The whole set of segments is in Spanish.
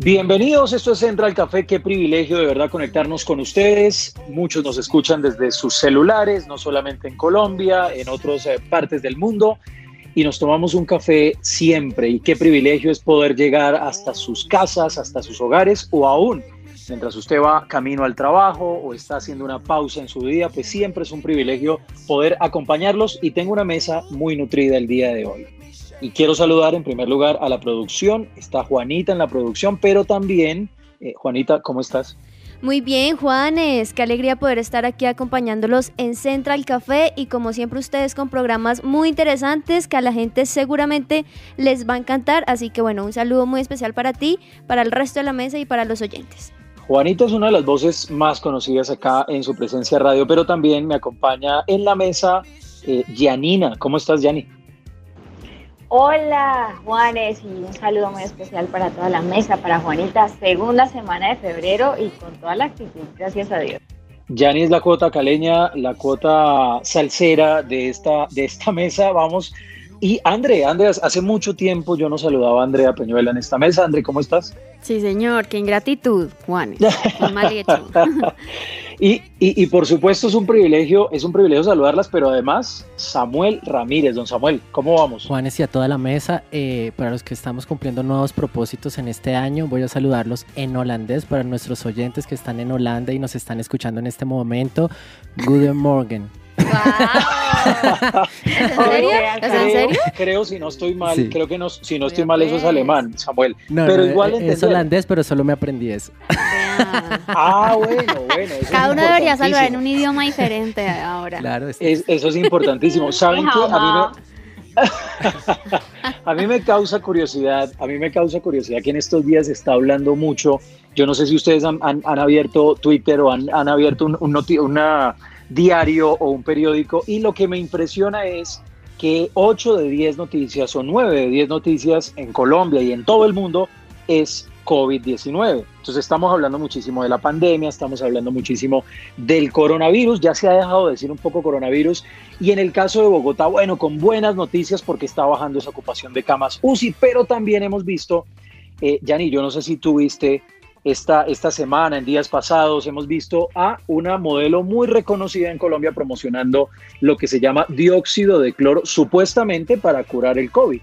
Bienvenidos, esto es Central Café, qué privilegio de verdad conectarnos con ustedes. Muchos nos escuchan desde sus celulares, no solamente en Colombia, en otras eh, partes del mundo, y nos tomamos un café siempre. Y qué privilegio es poder llegar hasta sus casas, hasta sus hogares o aún mientras usted va camino al trabajo o está haciendo una pausa en su día, pues siempre es un privilegio poder acompañarlos y tengo una mesa muy nutrida el día de hoy. Y quiero saludar en primer lugar a la producción. Está Juanita en la producción, pero también, eh, Juanita, ¿cómo estás? Muy bien, Juanes, qué alegría poder estar aquí acompañándolos en Central Café y como siempre ustedes con programas muy interesantes que a la gente seguramente les va a encantar. Así que bueno, un saludo muy especial para ti, para el resto de la mesa y para los oyentes. Juanita es una de las voces más conocidas acá en su presencia radio, pero también me acompaña en la mesa eh, Gianina. ¿Cómo estás, Gianni? Hola Juanes y un saludo muy especial para toda la mesa, para Juanita, segunda semana de febrero y con toda la actitud, gracias a Dios. Gianni es la cuota caleña, la cuota salsera de esta, de esta mesa. Vamos. Y André, André, hace mucho tiempo yo no saludaba a Andrea Peñuela en esta mesa. André, ¿cómo estás? Sí, señor, qué ingratitud, Juanes. Muy mal hecho. Y, y, y, por supuesto es un privilegio, es un privilegio saludarlas, pero además Samuel Ramírez, don Samuel, ¿cómo vamos? Juanes y a toda la mesa, eh, para los que estamos cumpliendo nuevos propósitos en este año, voy a saludarlos en holandés para nuestros oyentes que están en Holanda y nos están escuchando en este momento. Guten Morgen. Wow. ¿Es en serio? ¿Es en Creo, serio? creo, si no estoy mal, Sí. creo que no, si no estoy mal eso es alemán, Samuel. No, pero no, igual es entender. holandés, pero solo me aprendí eso. Ah, bueno, bueno. eso Cada es uno debería saludar en un idioma diferente ahora. Claro, es- Es- eso es importantísimo. ¿Saben qué? A mí, me, a mí me causa curiosidad, a mí me causa curiosidad que en estos días se está hablando mucho. Yo no sé si ustedes han, han- han abierto Twitter o han, han abierto un, un noti- una diario o un periódico y lo que me impresiona es que 8 de 10 noticias o 9 de 10 noticias en Colombia y en todo el mundo es COVID-19. Entonces estamos hablando muchísimo de la pandemia, estamos hablando muchísimo del coronavirus, ya se ha dejado de decir un poco coronavirus y en el caso de Bogotá, bueno, con buenas noticias porque está bajando esa ocupación de camas UCI, pero también hemos visto, eh, yo no sé si tuviste esta, esta semana, en días pasados, hemos visto a una modelo muy reconocida en Colombia promocionando lo que se llama dióxido de cloro, supuestamente para curar el COVID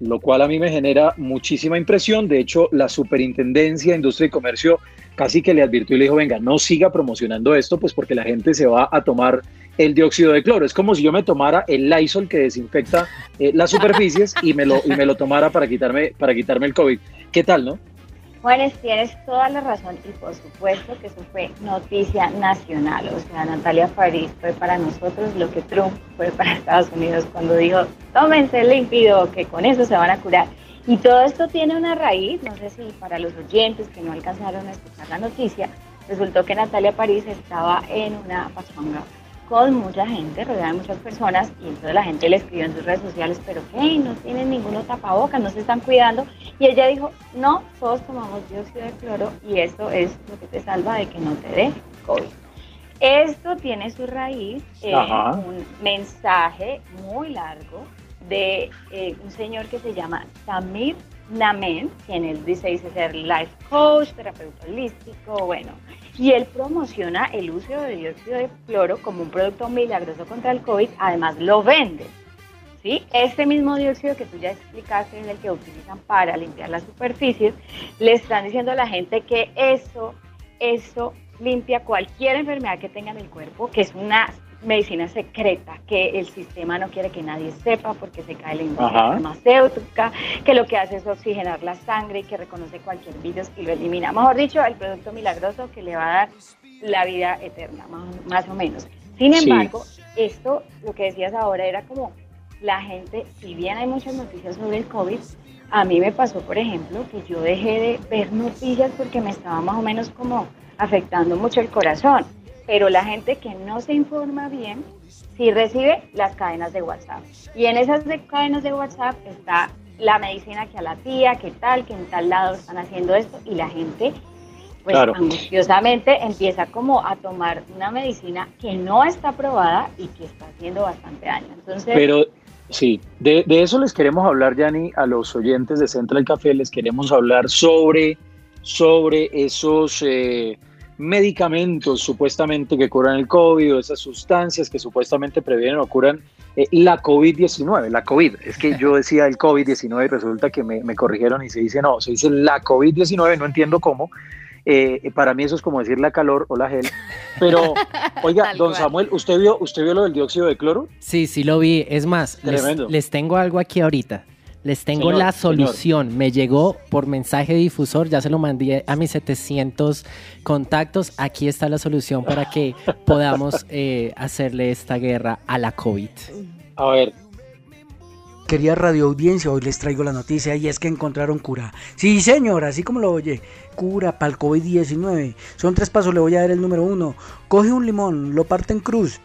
lo cual a mí me genera muchísima impresión. De hecho, la Superintendencia de Industria y Comercio casi que le advirtió y le dijo, venga, no siga promocionando esto, pues porque la gente se va a tomar el dióxido de cloro. Es como si yo me tomara el Lysol que desinfecta eh, las superficies y me lo, y me lo tomara para quitarme, para quitarme el COVID. ¿Qué tal, no? Juanes, tienes toda la razón y por supuesto que eso fue noticia nacional. O sea, Natalia París fue para nosotros lo que Trump fue para Estados Unidos cuando dijo, tómense el límpido, que con eso se van a curar. Y todo esto tiene una raíz, no sé si para los oyentes que no alcanzaron a escuchar la noticia, resultó que Natalia París estaba en una pachanga con mucha gente, rodeada de muchas personas, y entonces la gente le escribió en sus redes sociales, pero ¿qué? No tienen ninguno tapabocas, no se están cuidando. Y ella dijo, no, todos tomamos dióxido de cloro y esto es lo que te salva de que no te dé COVID. Esto tiene su raíz en Ajá. un mensaje muy largo de eh, un señor que se llama Samir Namen, quien él dice, dice ser life coach, terapeuta holístico, bueno, y él promociona el uso de dióxido de cloro como un producto milagroso contra el COVID, además lo vende. ¿sí? Este mismo dióxido que tú ya explicaste es el que utilizan para limpiar las superficies, le están diciendo a la gente que eso, eso limpia cualquier enfermedad que tenga en el cuerpo, que es una medicina secreta que el sistema no quiere que nadie sepa porque se cae la industria Ajá. farmacéutica, que lo que hace es oxigenar la sangre y que reconoce cualquier virus y lo elimina. Mejor dicho, el producto milagroso que le va a dar la vida eterna, más, más o menos. Sin Sí. embargo, esto, lo que decías ahora, era como la gente, si bien hay muchas noticias sobre el COVID, A mí me pasó, por ejemplo, que yo dejé de ver noticias porque me estaba más o menos como afectando mucho el corazón. Pero la gente que no se informa bien, sí recibe las cadenas de WhatsApp. Y en esas cadenas de WhatsApp está la medicina que a la tía, que tal, que en tal lado están haciendo esto, y la gente pues angustiosamente empieza como a tomar una medicina que no está aprobada y que está haciendo bastante daño. Entonces, Pero sí, de, eso les queremos hablar, Yanni, a los oyentes de Central Café, les queremos hablar sobre, sobre esos... Eh, medicamentos supuestamente que curan el COVID o esas sustancias que supuestamente previenen o curan eh, la COVID-19, la COVID. Es que yo decía el COVID-19 y resulta que me, me, corrigieron y se dice no, se dice la COVID-19, no entiendo cómo. Eh, para mí eso es como decir la calor o la gel. Pero, oiga, don Samuel, ¿usted vio, ¿usted vio lo del dióxido de cloro? Sí, sí lo vi. Es más, les, tengo algo aquí ahorita. Les tengo la solución. Me llegó por mensaje difusor, ya se lo mandé a mis 700 contactos. Aquí está la solución para que podamos eh, hacerle esta guerra a la COVID. A ver, Quería radio audiencia, hoy les traigo la noticia y es que encontraron cura. Sí, señor, así como lo oye, cura para el COVID-19. Son tres pasos, le voy a dar el número uno. Coge un limón, lo parte en cruz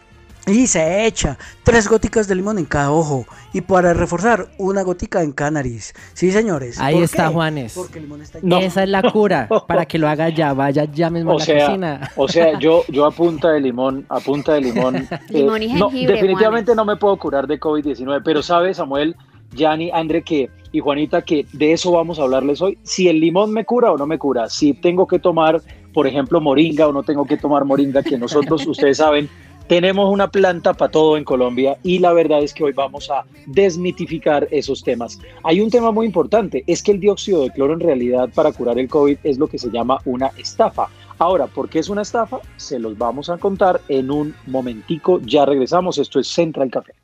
y se echa tres goticas de limón en cada ojo. Y para reforzar, una gotica en cada nariz. Sí, señores. Ahí está, Juanes. Porque el limón está Esa es la cura. Para que lo haga ya. Vaya ya mismo a la cocina. O sea, yo, yo a punta de limón, a punta de limón. limón y eh, jengibre, definitivamente no me puedo curar de COVID-19. Pero sabe, Samuel, Yanni, André, que y Juanita, que de eso vamos a hablarles hoy. Si el limón me cura o no me cura, si tengo que tomar, por ejemplo, moringa o no tengo que tomar moringa, que nosotros, ustedes saben, tenemos una planta para todo en Colombia y la verdad es que hoy vamos a desmitificar esos temas. Hay un tema muy importante, es que el dióxido de cloro en realidad para curar el COVID es lo que se llama una estafa. Ahora, ¿por qué es una estafa? Se los vamos a contar en un momentico. Ya regresamos. Esto es Central Café.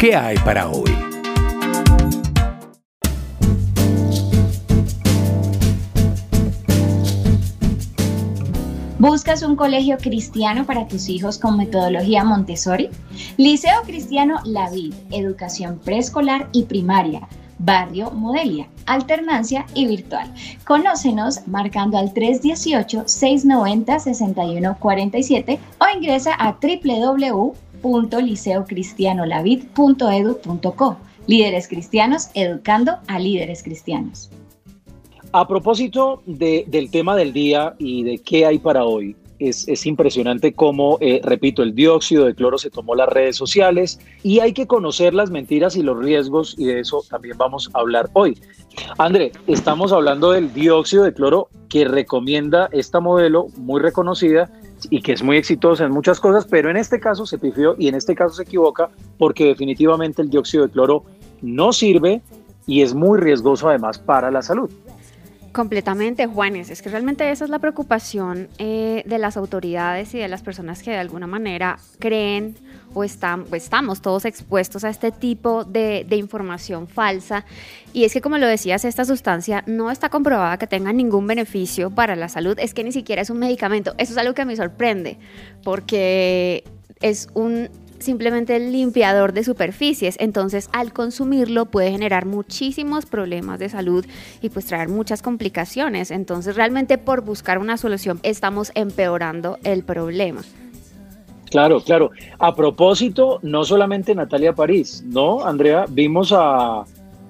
¿Qué hay para hoy? ¿Buscas un colegio cristiano para tus hijos con metodología Montessori? Liceo Cristiano La Vid, educación preescolar y primaria. Barrio Modelia, alternancia y virtual. Conócenos marcando al 318-690-6147 o ingresa a www.liceocristianolavid.edu.co. Líderes cristianos educando a líderes cristianos. A propósito del tema del día y de qué hay para hoy, es, impresionante cómo, eh, repito, el dióxido de cloro se tomó las redes sociales y hay que conocer las mentiras y los riesgos y de eso también vamos a hablar hoy. André, estamos hablando del dióxido de cloro que recomienda esta modelo muy reconocida y que es muy exitosa en muchas cosas, pero en este caso se pifió y en este caso se equivoca porque definitivamente el dióxido de cloro no sirve y es muy riesgoso además para la salud. Completamente, Juanes. Es que realmente esa es la preocupación eh, de las autoridades y de las personas que de alguna manera creen o están, estamos todos expuestos a este tipo de, de, información falsa. Y es que, como lo decías, esta sustancia no está comprobada que tenga ningún beneficio para la salud. Es que ni siquiera es un medicamento. Eso es algo que me sorprende, porque es un simplemente el limpiador de superficies. Entonces, al consumirlo puede generar muchísimos problemas de salud y pues traer muchas complicaciones. Entonces, realmente por buscar una solución estamos empeorando el problema. Claro, claro. A propósito, no solamente Natalia París, ¿no, Andrea? Vimos a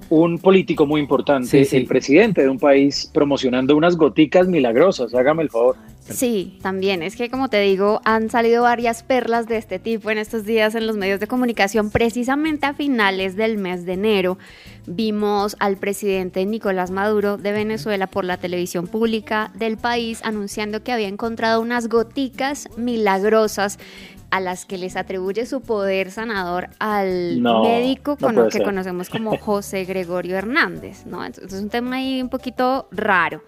un político muy importante, el presidente de un país, promocionando unas goticas milagrosas. Hágame el favor. Sí, también. Es que, como te digo, han salido varias perlas de este tipo en estos días en los medios de comunicación. Precisamente a finales del mes de enero vimos al presidente Nicolás Maduro de Venezuela por la televisión pública del país anunciando que había encontrado unas goticas milagrosas a las que les atribuye su poder sanador al médico con lo que conocemos como José Gregorio Hernández, ¿no? Entonces es un tema ahí un poquito raro.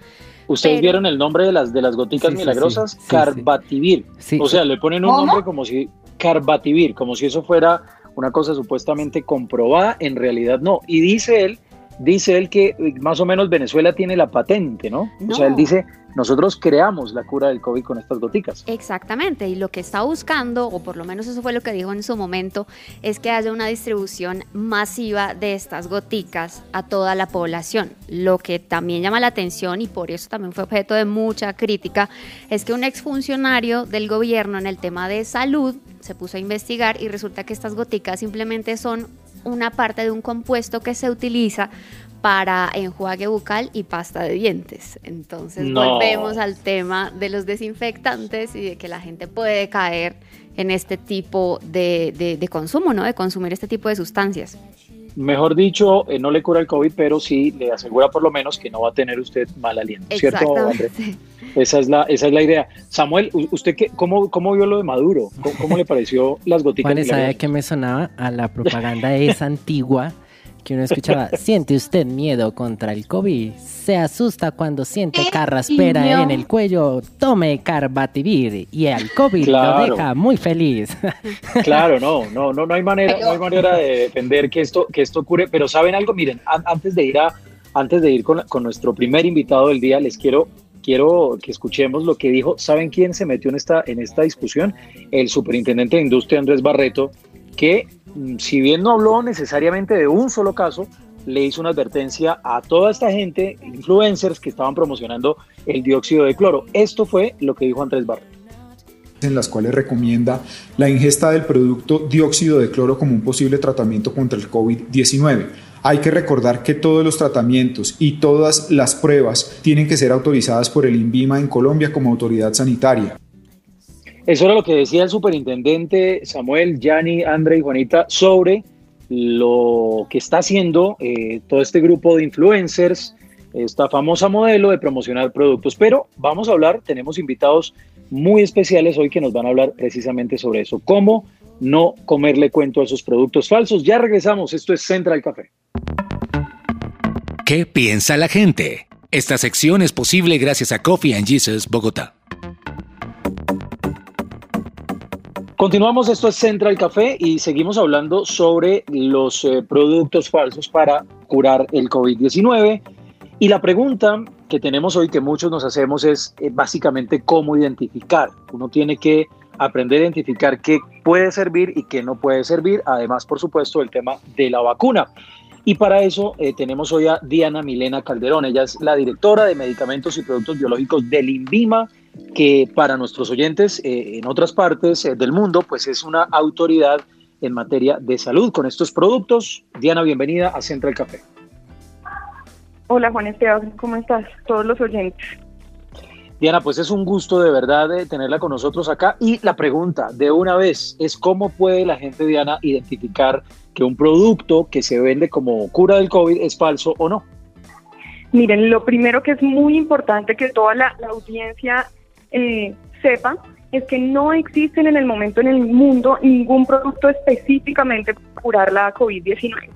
¿Ustedes vieron el nombre de las, de las goticas milagrosas? Carbativir. O sea, le ponen un nombre como si... Carbativir, como si eso fuera una cosa supuestamente comprobada, en realidad no. Y dice él dice él que eh, más o menos Venezuela tiene la patente, ¿no? O sea, él dice, nosotros creamos la cura del COVID con estas goticas. Exactamente, y lo que está buscando, o por lo menos eso fue lo que dijo en su momento, es que haya una distribución masiva de estas goticas a toda la población. Lo que también llama la atención, y por eso también fue objeto de mucha crítica, es que un exfuncionario del gobierno en el tema de salud se puso a investigar y resulta que estas goticas simplemente son una parte de un compuesto que se utiliza para enjuague bucal y pasta de dientes. Entonces No. volvemos al tema de los desinfectantes y de que la gente puede caer en este tipo de, de- de consumo, ¿no? De consumir este tipo de sustancias. Mejor dicho, eh, no le cura el COVID, pero sí le asegura por lo menos que no va a tener usted mal aliento, ¿cierto, André? Exactamente. Esa es la, esa es la idea. Samuel, ¿usted qué, cómo, cómo vio lo de Maduro? ¿Cómo, cómo le pareció las goticas? Juanes, ¿sabe qué me sonaba? A la propaganda esa antigua que uno escuchaba. ¿Siente usted miedo contra el COVID? ¿Se asusta cuando siente carraspera en el cuello? Tome Carbativir y al COVID Claro. lo deja muy feliz. Claro, no, no, no, no hay manera, no hay manera de defender que esto, que esto ocurre. Pero saben algo, miren, an- antes de ir a, antes de ir con, con nuestro primer invitado del día, les quiero, quiero que escuchemos lo que dijo. ¿Saben quién se metió en esta, en esta discusión? El superintendente de industria Andrés Barreto, que si bien no habló necesariamente de un solo caso, le hizo una advertencia a toda esta gente, influencers que estaban promocionando el dióxido de cloro. Esto fue lo que dijo Andrés Barreto. en las cuales recomienda la ingesta del producto dióxido de cloro como un posible tratamiento contra el COVID-19. Hay que recordar que todos los tratamientos y todas las pruebas tienen que ser autorizadas por el INVIMA en Colombia como autoridad sanitaria. Eso era lo que decía el superintendente Samuel, Yanni, André y Juanita sobre lo que está haciendo eh, todo este grupo de influencers, esta famosa modelo de promocionar productos. Pero vamos a hablar, tenemos invitados muy especiales hoy que nos van a hablar precisamente sobre eso, cómo no comerle cuento a esos productos falsos. Ya regresamos, esto es Central Café. ¿Qué piensa la gente? Esta sección es posible gracias a Coffee and Jesus Bogotá. Continuamos, esto es Central Café y seguimos hablando sobre los eh, productos falsos para curar el COVID-19. Y la pregunta que tenemos hoy, que muchos nos hacemos, es eh, básicamente cómo identificar. Uno tiene que aprender a identificar qué puede servir y qué no puede servir. Además, por supuesto, el tema de la vacuna. Y para eso eh, tenemos hoy a Diana Milena Calderón. Ella es la directora de medicamentos y productos biológicos del INVIMA, que para nuestros oyentes eh, en otras partes eh, del mundo, pues es una autoridad en materia de salud con estos productos. Diana, bienvenida a Central Café. Hola Juan Esteban, ¿cómo estás? Todos los oyentes. Diana, pues es un gusto de verdad eh, tenerla con nosotros acá. Y la pregunta de una vez es cómo puede la gente, Diana, identificar que un producto que se vende como cura del COVID es falso o no. Miren, lo primero que es muy importante que toda la, la audiencia eh, sepa es que no existen en el momento en el mundo ningún producto específicamente para curar la COVID-19.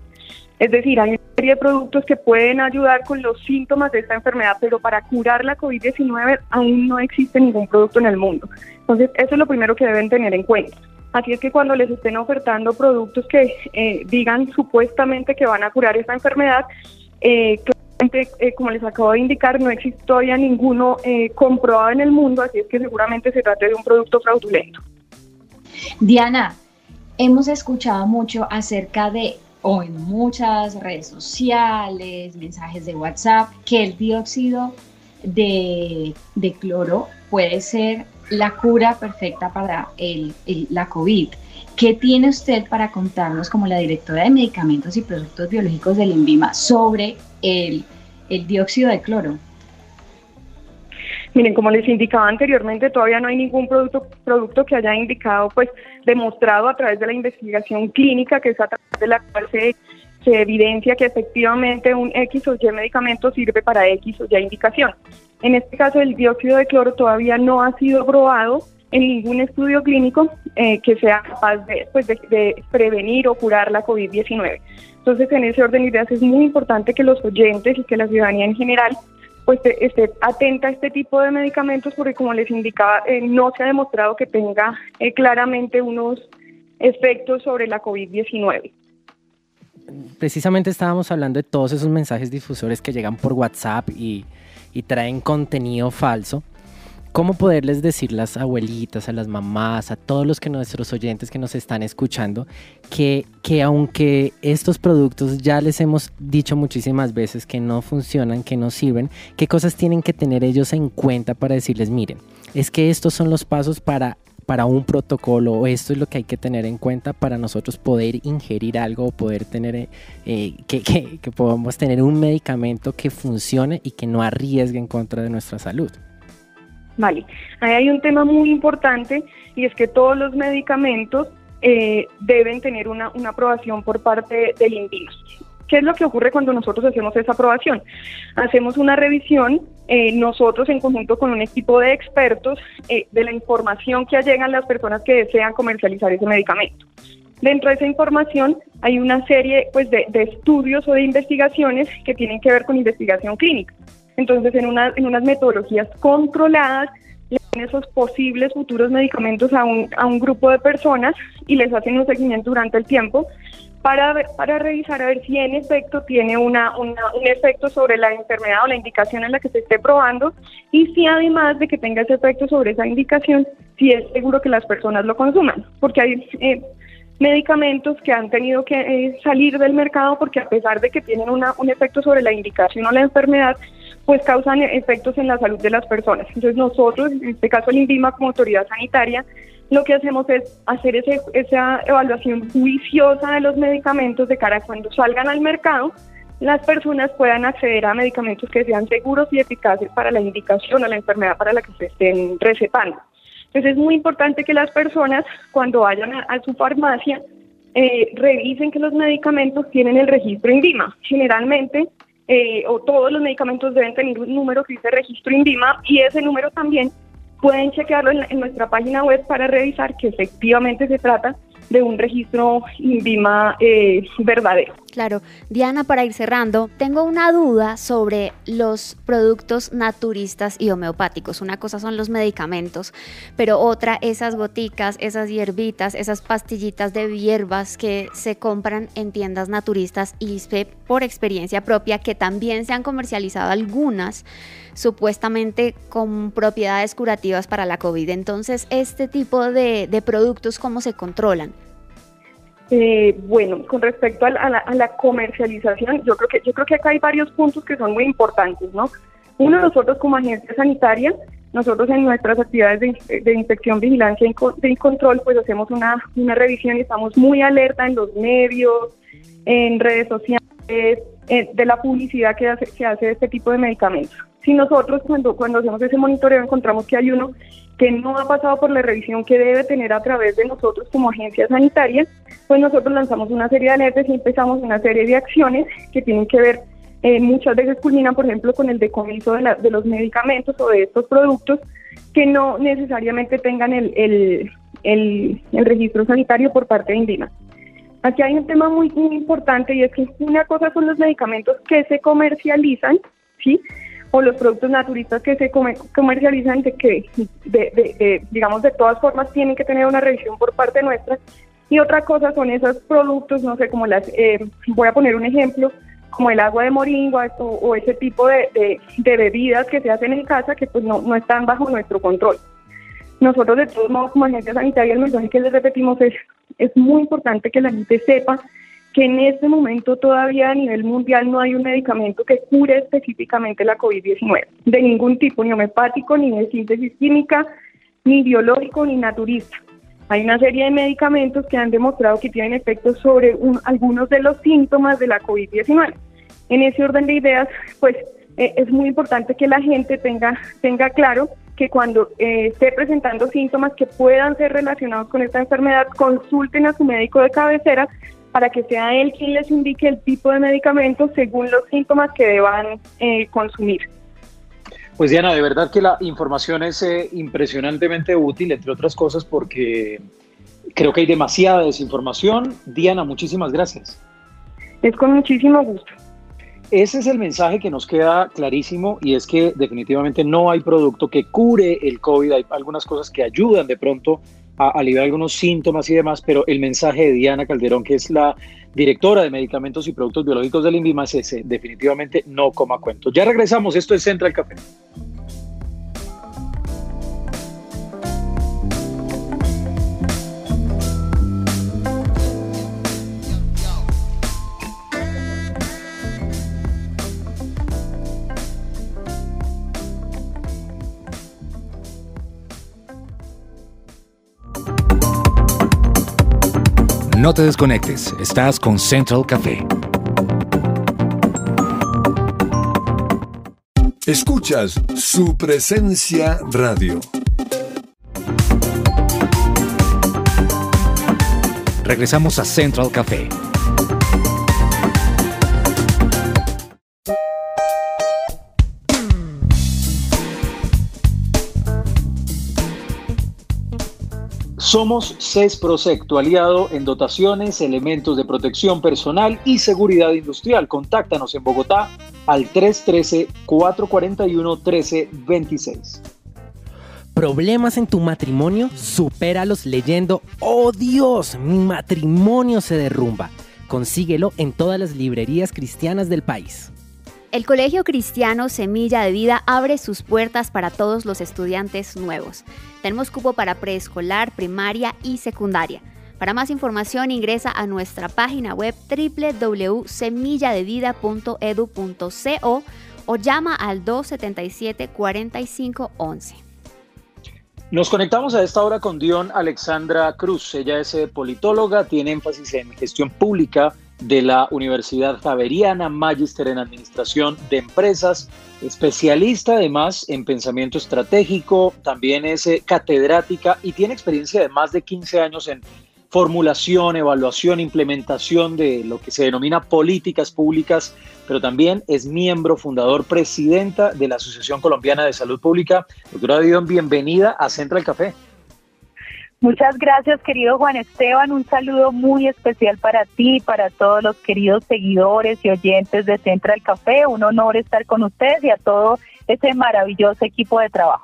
Es decir, hay una serie de productos que pueden ayudar con los síntomas de esta enfermedad, pero para curar la COVID-19 aún no existe ningún producto en el mundo. Entonces, eso es lo primero que deben tener en cuenta. Así es que cuando les estén ofertando productos que eh, digan supuestamente que van a curar esta enfermedad, eh, eh, como les acabo de indicar, no existe todavía ninguno eh, comprobado en el mundo, así es que seguramente se trata de un producto fraudulento. Diana, hemos escuchado mucho acerca de, o en muchas redes sociales, mensajes de WhatsApp, que el dióxido de, cloro puede ser la cura perfecta para la COVID. ¿Qué tiene usted para contarnos como la directora de medicamentos y productos biológicos del INVIMA sobre el, dióxido de cloro? Miren, como les indicaba anteriormente, todavía no hay ningún producto, producto que haya indicado, pues, demostrado a través de la investigación clínica, que es a través de la cual se, se evidencia que efectivamente un X o Y medicamento sirve para X o Y indicación. En este caso, el dióxido de cloro todavía no ha sido probado en ningún estudio clínico eh, que sea capaz de, pues, de, prevenir o curar la COVID-19. Entonces, en ese orden de ideas es muy importante que los oyentes y que la ciudadanía en general pues esté atenta a este tipo de medicamentos porque como les indicaba, eh, no se ha demostrado que tenga eh, claramente unos efectos sobre la COVID-19. precisamente estábamos hablando de todos esos mensajes difusores que llegan por WhatsApp y traen contenido falso. ¿Cómo poderles decir las abuelitas, a las mamás, a todos los que nuestros oyentes que nos están escuchando, que, que aunque estos productos ya les hemos dicho muchísimas veces que no funcionan, que no sirven, qué cosas tienen que tener ellos en cuenta para decirles, miren, es que estos son los pasos para para un protocolo o esto es lo que hay que tener en cuenta para nosotros poder ingerir algo o poder tener eh, que, que podamos tener un medicamento que funcione y que no arriesgue en contra de nuestra salud. Vale, ahí hay un tema muy importante y es que todos los medicamentos eh, deben tener una, una, aprobación por parte del INVIMA. ¿Qué es lo que ocurre cuando nosotros hacemos esa aprobación? Hacemos una revisión, eh, nosotros en conjunto con un equipo de expertos, eh, de la información que llegan las personas que desean comercializar ese medicamento. Dentro de esa información hay una serie pues, de, de estudios o de investigaciones que tienen que ver con investigación clínica. Entonces, en, una, en unas metodologías controladas, le dan esos posibles futuros medicamentos a un, a un grupo de personas y les hacen un seguimiento durante el tiempo para, para revisar a ver si en efecto tiene una, una, un efecto sobre la enfermedad o la indicación en la que se esté probando y si además de que tenga ese efecto sobre esa indicación, si es seguro que las personas lo consuman. Porque hay eh, medicamentos que han tenido que eh, salir del mercado porque a pesar de que tienen una, un efecto sobre la indicación o la enfermedad, pues causan efectos en la salud de las personas. Entonces nosotros, en este caso el INVIMA como autoridad sanitaria, lo que hacemos es hacer ese, esa evaluación juiciosa de los medicamentos de cara a cuando salgan al mercado, las personas puedan acceder a medicamentos que sean seguros y eficaces para la indicación o la enfermedad para la que se estén recetando. Entonces es muy importante que las personas cuando vayan a, a su farmacia eh, revisen que los medicamentos tienen el registro INVIMA. Generalmente eh, o todos los medicamentos deben tener un número que dice registro INVIMA y ese número también pueden chequearlo en, en, nuestra página web para revisar que efectivamente se trata de un registro INVIMA eh, verdadero. Claro, Diana, para ir cerrando, tengo una duda sobre los productos naturistas y homeopáticos. Una cosa son los medicamentos, pero otra esas goticas, esas hierbitas, esas pastillitas de hierbas que se compran en tiendas naturistas y por experiencia propia que también se han comercializado algunas supuestamente con propiedades curativas para la COVID. Entonces, este tipo de, de productos, ¿cómo se controlan? Eh, bueno, con respecto a la, comercialización, yo creo que yo creo que acá hay varios puntos que son muy importantes, ¿no? Uno, nosotros como agencia sanitaria, nosotros en nuestras actividades de, inspección, vigilancia y, control, pues hacemos una, una revisión y estamos muy alerta en los medios, en redes sociales, eh, de la publicidad que hace, que este tipo de medicamentos. Si nosotros cuando, cuando hacemos ese monitoreo encontramos que hay uno que no ha pasado por la revisión que debe tener a través de nosotros como agencia sanitaria, pues nosotros lanzamos una serie de alertas y empezamos una serie de acciones que tienen que ver, eh, muchas veces culminan, por ejemplo, con el decomiso de, la, de, los medicamentos o de estos productos que no necesariamente tengan el, el, el, el registro sanitario por parte de INDIMA. Aquí hay un tema muy, muy importante y es que una cosa son los medicamentos que se comercializan, ¿sí? o los productos naturistas que se comercializan de que, de, de, de, digamos, de todas formas tienen que tener una revisión por parte nuestra. Y otra cosa son esos productos, no sé, como las, eh, voy a poner un ejemplo, como el agua de moringa o, ese tipo de, bebidas que se hacen en casa que pues no, no están bajo nuestro control. Nosotros de todos modos como agencia sanitaria el mensaje que les repetimos es, es muy importante que la gente sepa que en este momento todavía a nivel mundial no hay un medicamento que cure específicamente la COVID-19, de ningún tipo, ni homeopático, ni de síntesis química, ni biológico, ni naturista. Hay una serie de medicamentos que han demostrado que tienen efectos sobre un, algunos de los síntomas de la COVID-19. En ese orden de ideas, pues eh, es muy importante que la gente tenga, tenga claro que cuando eh, esté presentando síntomas que puedan ser relacionados con esta enfermedad, consulten a su médico de cabecera para que sea él quien les indique el tipo de medicamento según los síntomas que deban eh, consumir. Pues Diana, de verdad que la información es eh, impresionantemente útil, entre otras cosas, porque creo que hay demasiada desinformación. Diana, muchísimas gracias. Es con muchísimo gusto. Ese es el mensaje que nos queda clarísimo y es que definitivamente no hay producto que cure el COVID. Hay algunas cosas que ayudan de pronto a aliviar algunos síntomas y demás, pero el mensaje de Diana Calderón, que es la directora de medicamentos y productos biológicos del INVIMAS, definitivamente no coma cuentos. Ya regresamos, esto es Central Café. No te desconectes, estás con Central Café. Escuchas su presencia radio. Regresamos a Central Café. Somos CESPROSEC, tu aliado en dotaciones, elementos de protección personal y seguridad industrial. Contáctanos en Bogotá al 313-441-1326. ¿Problemas en tu matrimonio? Supéralos leyendo ¡Oh Dios! Mi matrimonio se derrumba. Consíguelo en todas las librerías cristianas del país. El Colegio Cristiano Semilla de Vida abre sus puertas para todos los estudiantes nuevos. Tenemos cupo para preescolar, primaria y secundaria. Para más información ingresa a nuestra página web www.semilladevida.edu.co o llama al 277-4511. Nos conectamos a esta hora con Dion Alexandra Cruz. Ella es politóloga, tiene énfasis en gestión pública de la Universidad Javeriana, magíster en Administración de Empresas, especialista además en pensamiento estratégico, también es eh, catedrática y tiene experiencia de más de 15 años en formulación, evaluación, implementación de lo que se denomina políticas públicas, pero también es miembro fundador, presidenta de la Asociación Colombiana de Salud Pública. Doctora Dion, bienvenida a Central Café. Muchas gracias, querido Juan Esteban. Un saludo muy especial para ti, para todos los queridos seguidores y oyentes de Central Café. Un honor estar con ustedes y a todo ese maravilloso equipo de trabajo.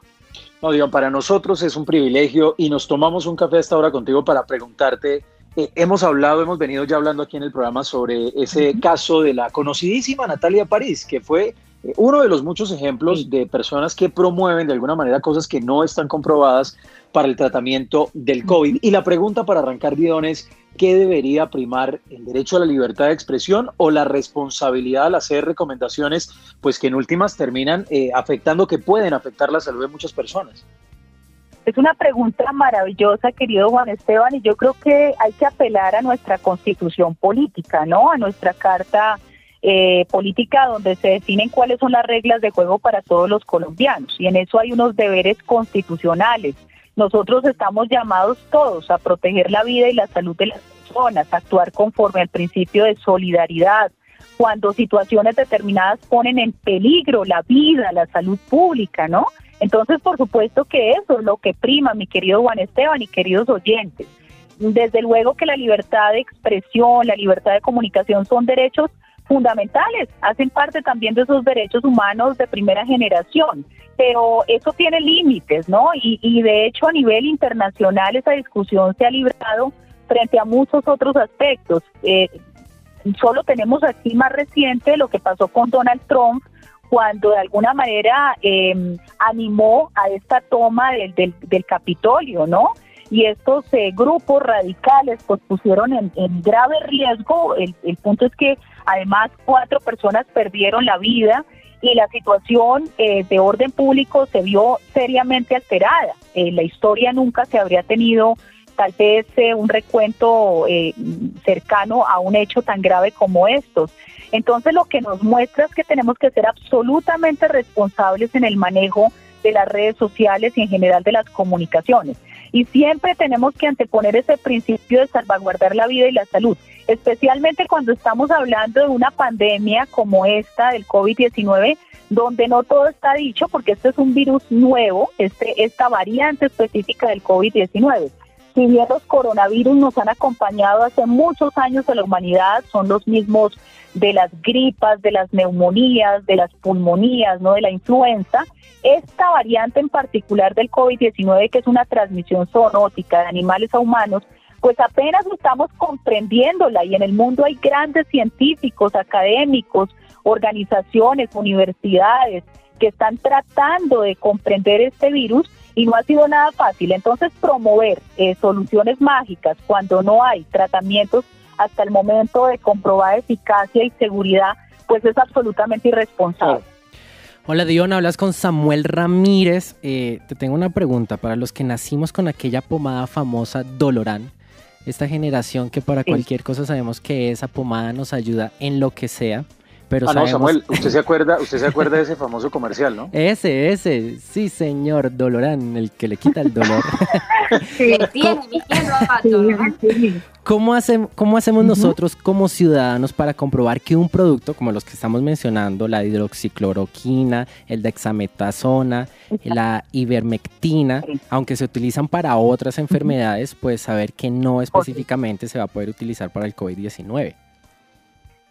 No, Dion, para nosotros es un privilegio y nos tomamos un café a esta hora contigo para preguntarte. Eh, hemos hablado, hemos venido ya hablando aquí en el programa sobre ese caso de la conocidísima Natalia París, que fue eh, uno de los muchos ejemplos de personas que promueven de alguna manera cosas que no están comprobadas para el tratamiento del COVID. Y la pregunta para arrancar, Bidón, es, ¿qué debería primar, el derecho a la libertad de expresión o la responsabilidad al hacer recomendaciones, pues que en últimas terminan eh, afectando, que pueden afectar la salud de muchas personas? Es una pregunta maravillosa, querido Juan Esteban, y yo creo que hay que apelar a nuestra constitución política, ¿no? A nuestra carta eh, política donde se definen cuáles son las reglas de juego para todos los colombianos y en eso hay unos deberes constitucionales. Nosotros estamos llamados todos a proteger la vida y la salud de las personas, a actuar conforme al principio de solidaridad, cuando situaciones determinadas ponen en peligro la vida, la salud pública, ¿no? Entonces, por supuesto que eso es lo que prima, mi querido Juan Esteban y queridos oyentes. Desde luego que la libertad de expresión, la libertad de comunicación son derechos fundamentales, hacen parte también de esos derechos humanos de primera generación, pero eso tiene límites, ¿no? Y, de hecho a nivel internacional esa discusión se ha librado frente a muchos otros aspectos. Eh, solo tenemos aquí más reciente lo que pasó con Donald Trump cuando de alguna manera em, animó a esta toma del, del Capitolio, ¿no? y estos eh, grupos radicales pues pusieron en, grave riesgo. El, punto es que además cuatro personas perdieron la vida y la situación eh, de orden público se vio seriamente alterada. Eh, la historia nunca se habría tenido tal vez un recuento cercano a un hecho tan grave como estos. Entonces lo que nos muestra es que tenemos que ser absolutamente responsables en el manejo de las redes sociales y en general de las comunicaciones. Y siempre tenemos que anteponer ese principio de salvaguardar la vida y la salud, especialmente cuando estamos hablando de una pandemia como esta del COVID-19, donde no todo está dicho porque este es un virus nuevo, este, esta variante específica del COVID-19. Si bien los coronavirus nos han acompañado hace muchos años en la humanidad, son los mismos de las gripas, de las neumonías, de las pulmonías, no de la influenza, esta variante en particular del COVID-19, que es una transmisión zoonótica de animales a humanos, pues apenas estamos comprendiéndola y en el mundo hay grandes científicos, académicos, organizaciones, universidades que están tratando de comprender este virus y no ha sido nada fácil. Entonces, promover eh, soluciones mágicas cuando no hay tratamientos hasta el momento de comprobar eficacia y seguridad, pues es absolutamente irresponsable. Hola Dion, hablas con Samuel Ramírez. Eh, te tengo una pregunta. Para los que nacimos con aquella pomada famosa Dolorán, esta generación que para cualquier cosa sabemos que esa pomada nos ayuda en lo que sea, pero ah, no, Samuel, usted se acuerda, usted se acuerda de ese famoso comercial, ¿no? Ese, ese, sí, señor, Dolorán, el que le quita el dolor. sí, ¿Cómo, hacemos, cómo hacemos nosotros como ciudadanos para comprobar que un producto, como los que estamos mencionando, la hidroxicloroquina, el dexametasona, la ivermectina, aunque se utilizan para otras enfermedades, pues saber que no específicamente se va a poder utilizar para el COVID-19?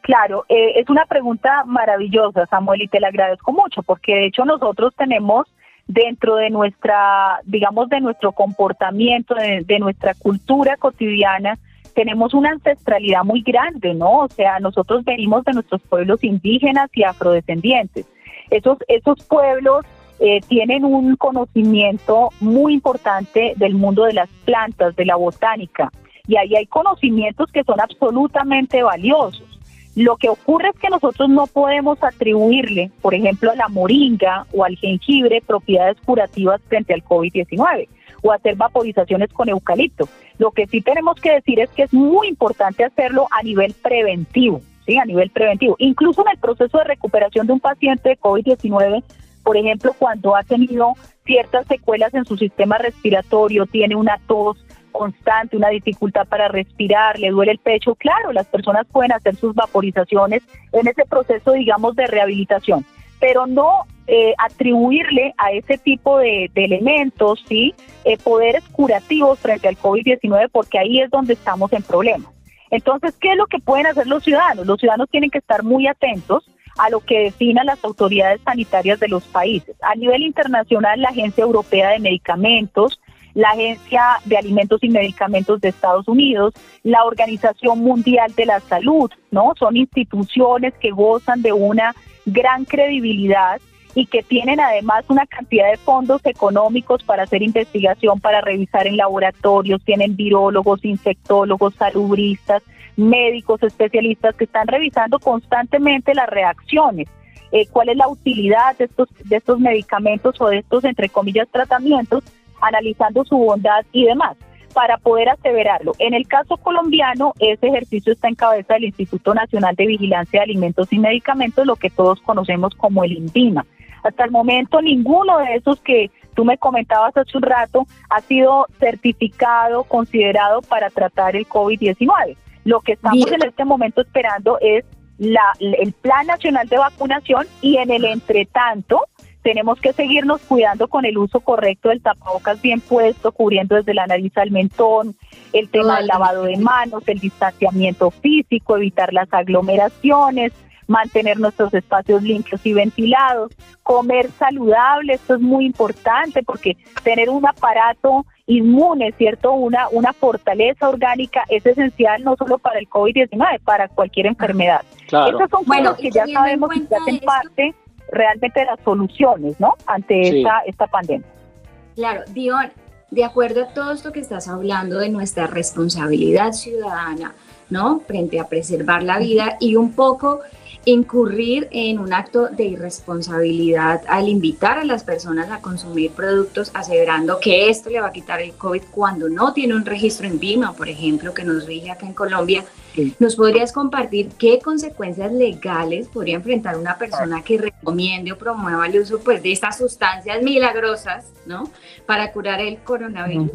Claro, eh, es una pregunta maravillosa, Samuel, y te la agradezco mucho, porque de hecho nosotros tenemos dentro de nuestra, digamos, de nuestro comportamiento, de, nuestra cultura cotidiana, tenemos una ancestralidad muy grande, ¿no? O sea, nosotros venimos de nuestros pueblos indígenas y afrodescendientes. Esos, esos pueblos eh, tienen un conocimiento muy importante del mundo de las plantas, de la botánica, y ahí hay conocimientos que son absolutamente valiosos. Lo que ocurre es que nosotros no podemos atribuirle, por ejemplo, a la moringa o al jengibre propiedades curativas frente al COVID-19 o hacer vaporizaciones con eucalipto. Lo que sí tenemos que decir es que es muy importante hacerlo a nivel preventivo, ¿sí? A nivel preventivo. Incluso en el proceso de recuperación de un paciente de COVID-19, por ejemplo, cuando ha tenido ciertas secuelas en su sistema respiratorio, tiene una tos, constante, una dificultad para respirar, le duele el pecho, claro, las personas pueden hacer sus vaporizaciones en ese proceso, digamos, de rehabilitación, pero no eh, atribuirle a ese tipo de, elementos, ¿sí? Eh, poderes curativos frente al COVID-19, porque ahí es donde estamos en problemas. Entonces, ¿qué es lo que pueden hacer los ciudadanos? Los ciudadanos tienen que estar muy atentos a lo que definan las autoridades sanitarias de los países. A nivel internacional, la Agencia Europea de Medicamentos, la Agencia de Alimentos y Medicamentos de Estados Unidos, la Organización Mundial de la Salud, ¿no? Son instituciones que gozan de una gran credibilidad y que tienen además una cantidad de fondos económicos para hacer investigación, para revisar en laboratorios, tienen virólogos, infectólogos, salubristas, médicos, especialistas que están revisando constantemente las reacciones. Eh, cuál es la utilidad de estos, de estos medicamentos o de estos, entre comillas, tratamientos analizando su bondad y demás para poder aseverarlo. En el caso colombiano, ese ejercicio está en cabeza del Instituto Nacional de Vigilancia de Alimentos y Medicamentos, lo que todos conocemos como el INVIMA. Hasta el momento, ninguno de esos que tú me comentabas hace un rato ha sido certificado, considerado para tratar el COVID-19. Lo que estamos en este momento esperando es la, el Plan Nacional de Vacunación y en el entretanto, tenemos que seguirnos cuidando con el uso correcto del tapabocas bien puesto, cubriendo desde la nariz al mentón, el tema del lavado de manos, el distanciamiento físico, evitar las aglomeraciones, mantener nuestros espacios limpios y ventilados, comer saludable, esto es muy importante porque tener un aparato inmune, ¿cierto? Una, una fortaleza orgánica es esencial no solo para el COVID-19, para cualquier enfermedad. Claro. Estas son cosas que ya sabemos que hacen parte realmente las soluciones, ¿no? Ante esta, esta pandemia. Claro, Dion, de acuerdo a todo esto que estás hablando de nuestra responsabilidad ciudadana, ¿no? Frente a preservar la vida y un poco incurrir en un acto de irresponsabilidad al invitar a las personas a consumir productos aseverando que esto le va a quitar el COVID cuando no tiene un registro en VIMA, por ejemplo, que nos rige acá en Colombia. ¿Nos podrías compartir qué consecuencias legales podría enfrentar una persona que recomiende o promueva el uso pues, de estas sustancias milagrosas ¿no? para curar el coronavirus?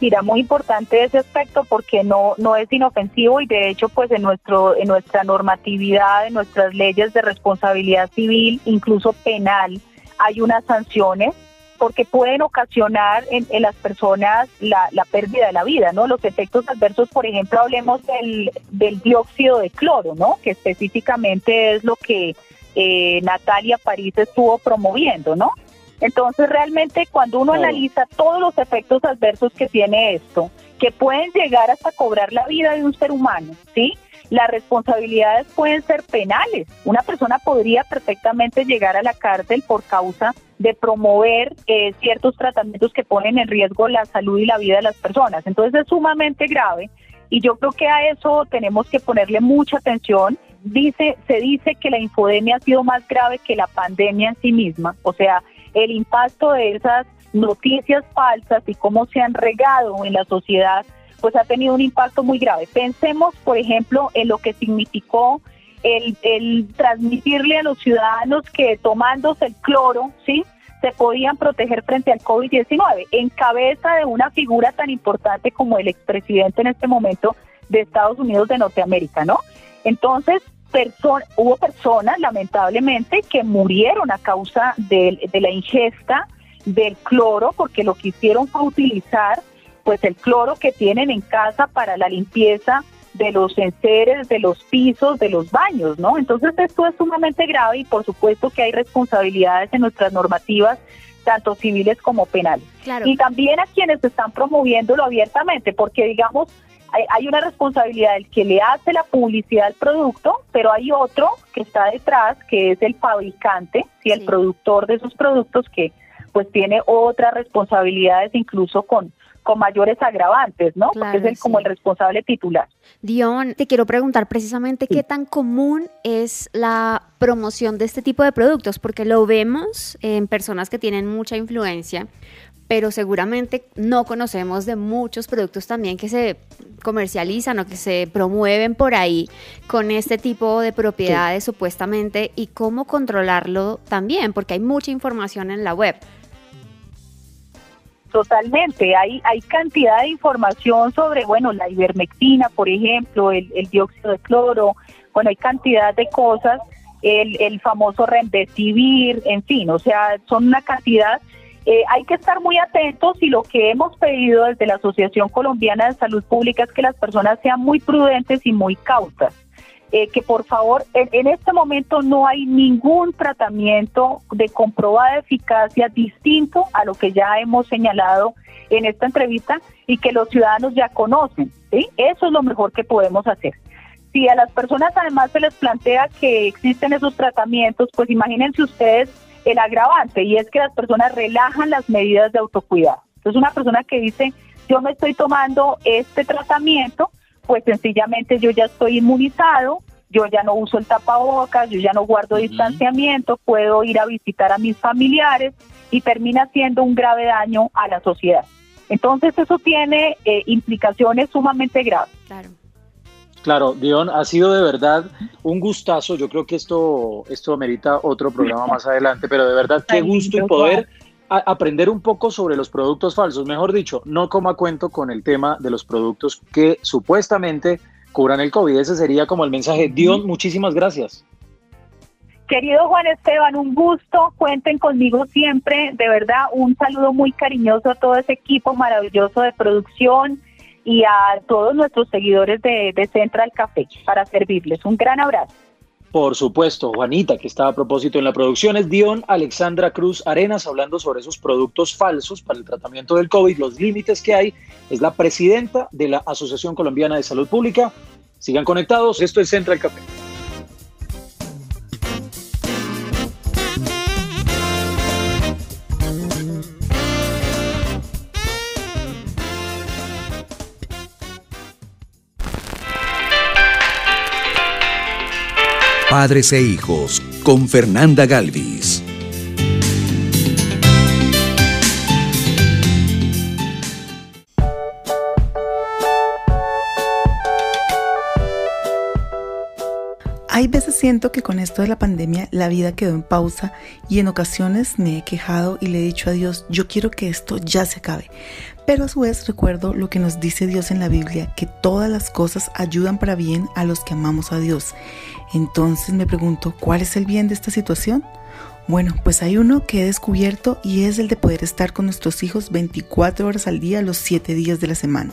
Mira, muy importante ese aspecto porque no, no es inofensivo y de hecho pues en, nuestro, en nuestra normatividad, en nuestras leyes de responsabilidad civil, incluso penal, hay unas sanciones porque pueden ocasionar en, las personas la, pérdida de la vida, ¿no? Los efectos adversos, por ejemplo, hablemos del, del dióxido de cloro, ¿no? Que específicamente es lo que eh, Natalia París estuvo promoviendo, ¿no? Entonces, realmente cuando uno analiza todos los efectos adversos que tiene esto, que pueden llegar hasta cobrar la vida de un ser humano, ¿sí? Las responsabilidades pueden ser penales. Una persona podría perfectamente llegar a la cárcel por causa de promover eh, ciertos tratamientos que ponen en riesgo la salud y la vida de las personas. Entonces es sumamente grave y yo creo que a eso tenemos que ponerle mucha atención. Dice, se dice que la infodemia ha sido más grave que la pandemia en sí misma, o sea, el impacto de esas noticias falsas y cómo se han regado en la sociedad, pues ha tenido un impacto muy grave. Pensemos, por ejemplo, en lo que significó el, el transmitirle a los ciudadanos que tomándose el cloro, ¿sí? se podían proteger frente al COVID-19, en cabeza de una figura tan importante como el expresidente en este momento de Estados Unidos de Norteamérica, ¿no? Entonces, hubo personas, lamentablemente, que murieron a causa de, de la ingesta del cloro, porque lo que hicieron fue utilizar pues el cloro que tienen en casa para la limpieza de los enseres, de los pisos, de los baños, ¿no? Entonces esto es sumamente grave y por supuesto que hay responsabilidades en nuestras normativas, tanto civiles como penales. Claro. Y también a quienes están promoviéndolo abiertamente, porque digamos, hay, hay una responsabilidad del que le hace la publicidad al producto, pero hay otro que está detrás, que es el fabricante, y el productor de esos productos que pues tiene otras responsabilidades incluso con, con mayores agravantes, ¿no? Porque es el, como el responsable titular. Dion, te quiero preguntar precisamente qué tan común es la promoción de este tipo de productos, porque lo vemos en personas que tienen mucha influencia, pero seguramente no conocemos de muchos productos también que se comercializan o que se promueven por ahí con este tipo de propiedades supuestamente y cómo controlarlo también, porque hay mucha información en la web. Totalmente, hay, hay cantidad de información sobre, bueno, la ivermectina, por ejemplo, el, dióxido de cloro, bueno, hay cantidad de cosas, el, el famoso remdesivir, en fin, o sea, son una cantidad. Eh, hay que estar muy atentos y lo que hemos pedido desde la Asociación Colombiana de Salud Pública es que las personas sean muy prudentes y muy cautas. Eh, que por favor, en, en, este momento no hay ningún tratamiento de comprobada eficacia distinto a lo que ya hemos señalado en esta entrevista y que los ciudadanos ya conocen. ¿sí? Eso es lo mejor que podemos hacer. Si a las personas además se les plantea que existen esos tratamientos, pues imagínense ustedes el agravante y es que las personas relajan las medidas de autocuidado. Entonces una persona que dice, yo me estoy tomando este tratamiento, pues sencillamente yo ya estoy inmunizado, yo ya no uso el tapabocas, yo ya no guardo distanciamiento, puedo ir a visitar a mis familiares y termina siendo un grave daño a la sociedad. Entonces eso tiene eh, implicaciones sumamente graves. Claro. Claro, Dion, ha sido de verdad un gustazo. Yo creo que esto, esto amerita otro programa más adelante, pero de verdad qué gusto y poder aprender un poco sobre los productos falsos. Mejor dicho, no coma cuento con el tema de los productos que supuestamente cubran el COVID. Ese sería como el mensaje. Dion, muchísimas gracias. Querido Juan Esteban, un gusto, cuenten conmigo siempre, de verdad, un saludo muy cariñoso a todo ese equipo maravilloso de producción y a todos nuestros seguidores de, de Central Café para servirles. Un gran abrazo. Por supuesto, Juanita, que estaba a propósito en la producción, es Dion Alexandra Cruz Arenas hablando sobre esos productos falsos para el tratamiento del COVID, los límites que hay. Es la presidenta de la Asociación Colombiana de Salud Pública. Sigan conectados, esto es Central Café. Padres e hijos con Fernanda Galvis. Hay veces siento que con esto de la pandemia la vida quedó en pausa y en ocasiones me he quejado y le he dicho a Dios, yo quiero que esto ya se acabe. Pero a su vez recuerdo lo que nos dice Dios en la Biblia, que todas las cosas ayudan para bien a los que amamos a Dios. Entonces me pregunto, ¿cuál es el bien de esta situación? Bueno, pues hay uno que he descubierto y es el de poder estar con nuestros hijos 24 horas al día los 7 días de la semana.